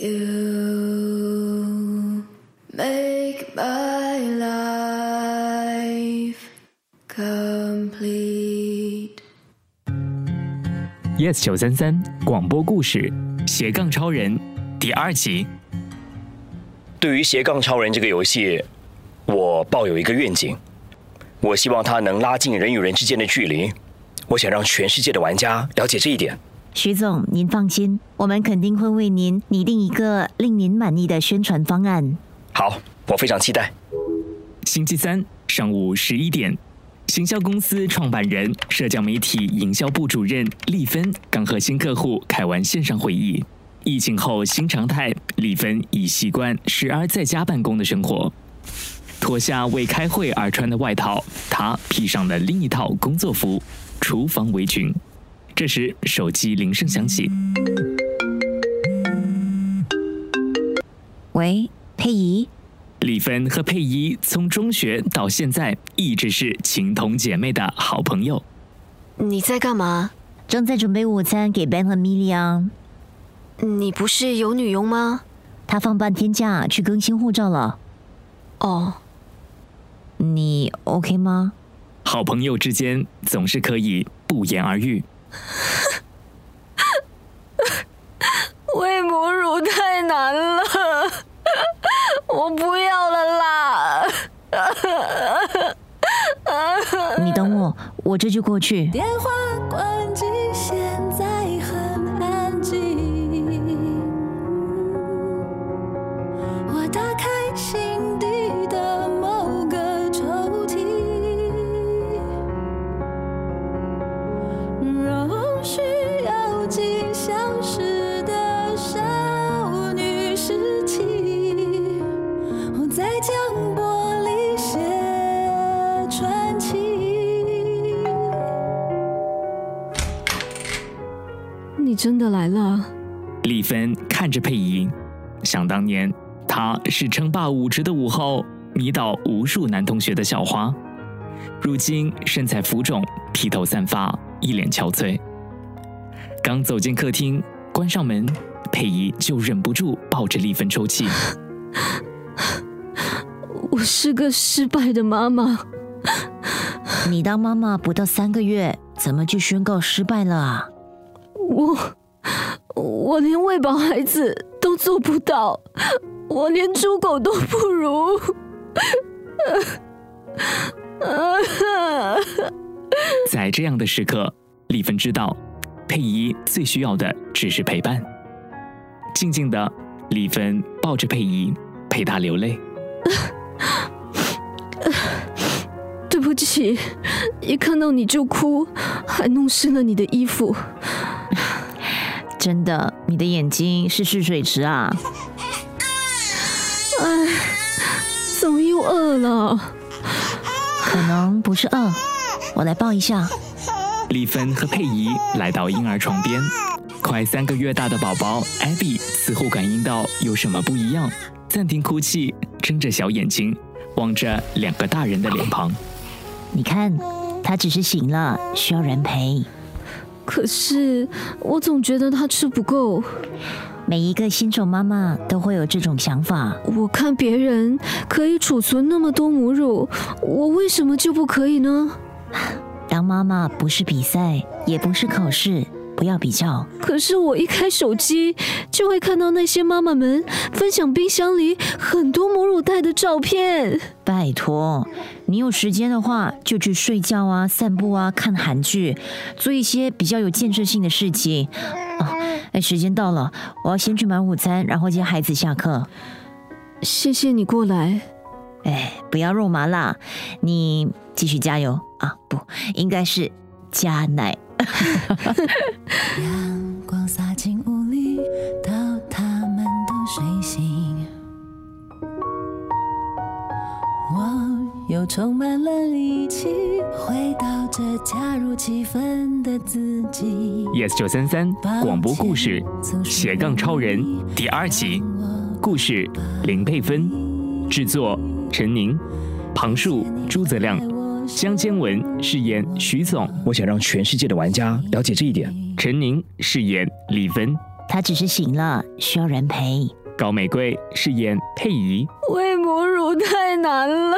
You make my life complete. Yes 九三三广播故事斜杠超人第二集。对于斜杠超人这个游戏，我抱有一个愿景，我希望它能拉近人与人之间的距离。我想让全世界的玩家了解这一点。徐总，您放心，我们肯定会为您拟定一个令您满意的宣传方案。好，我非常期待。星期三上午十一点，行销公司创办人、社交媒体营销部主任丽芬刚和新客户开完线上会议。疫情后新常态，丽芬已习惯时而在家办公的生活。脱下为开会而穿的外套，她披上了另一套工作服——厨房围裙。这时，手机铃声响起。喂，佩仪。丽芬和佩仪从中学到现在一直是情同姐妹的好朋友。你在干嘛？正在准备午餐给 Ben 和米莉啊。你不是有女佣吗？她放半天假去更新护照了。哦，你 OK 吗？好朋友之间总是可以不言而喻。喂母乳太难了，我不要了啦！你等我，我这就过去。电话关机，现在很安静。我打开心你真的来了？丽芬看着佩仪，想当年她是称霸舞池的舞后，迷倒无数男同学的校花。如今身材浮肿，披头散发，一脸憔悴。刚走进客厅，关上门，佩仪就忍不住抱着丽芬抽泣。我是个失败的妈妈。你当妈妈不到三个月，怎么就宣告失败了啊？我我连喂饱孩子都做不到，我连猪狗都不如。在这样的时刻，丽芬知道，佩仪最需要的只是陪伴。静静的，丽芬抱着佩仪，陪她流泪。对不起，一看到你就哭，还弄湿了你的衣服。真的，你的眼睛是蓄水池啊！哎，怎么又饿了？可能不是饿，我来抱一下。丽芬和佩仪来到婴儿床边，快三个月大的宝宝艾比似乎感应到有什么不一样，暂停哭泣，睁着小眼睛望着两个大人的脸庞。你看，他只是醒了，需要人陪。可是我总觉得他吃不够。每一个新手妈妈都会有这种想法。我看别人可以储存那么多母乳，我为什么就不可以呢？当妈妈不是比赛，也不是考试，不要比较。可是我一开手机，就会看到那些妈妈们分享冰箱里很多母乳袋的照片。拜托，你有时间的话，就去睡觉啊、散步啊、看韩剧，做一些比较有建设性的事情。哦，哎，时间到了，我要先去买午餐，然后接孩子下课。谢谢你过来。哎，不要肉麻啦，你继续加油啊！不，应该是加奶。阳光洒进屋里，到他们都睡醒，我又充满了力气，回到这恰如其分的自己。Yes 九三三广播故事斜杠超人第二集，故事林佩芬，制作陈宁，旁述朱泽亮，江坚文饰演徐总我想让全世界的玩家了解这一点。陈宁饰演李芬。他只是醒了需要人陪。高玫瑰饰演佩仪。喂母乳太难了。